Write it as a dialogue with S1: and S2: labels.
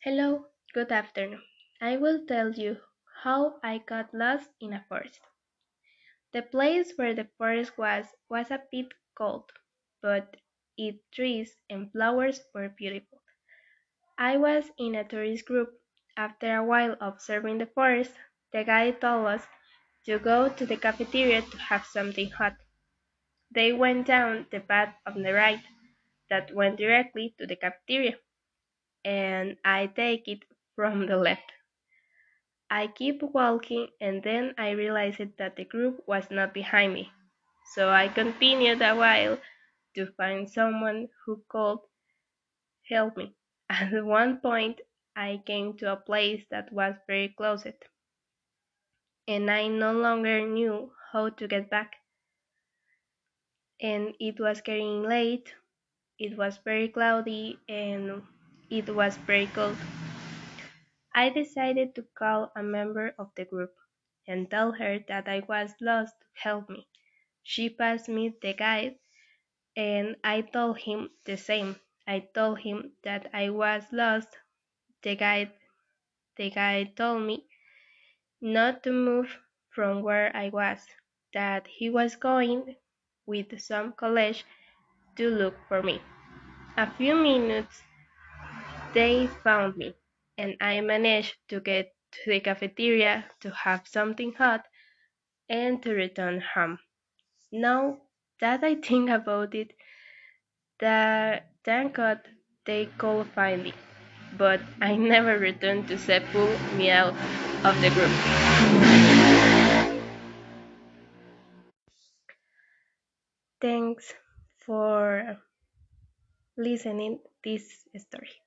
S1: Hello, good afternoon. I will tell you how I got lost in a forest. The place where the forest was was a bit cold, but its trees and flowers were beautiful. I was in a tourist group. After a while observing the forest, the guide told us to go to the cafeteria to have something hot. They went down the path on the right that went directly to the cafeteria, and I take it from the left. I keep walking and then I realized that the group was not behind me, so I continued a while to find someone who could help me. At one point, I came to a place that was very closed, and I no longer knew how to get back. And it was getting late, it was very cloudy, and it was very cold. I decided to call a member of the group and tell her that I was lost to help me. She passed me the guide and I told him the same. I told him that I was lost. The guide the guide told me not to move from where I was, that he was going with some college to look for me. A few minutes they found me and I managed to get to the cafeteria to have something hot and to return home. Now that I think about it, that thank God they could find me, but I never returned to pull me out of the group. Thanks for listening this story.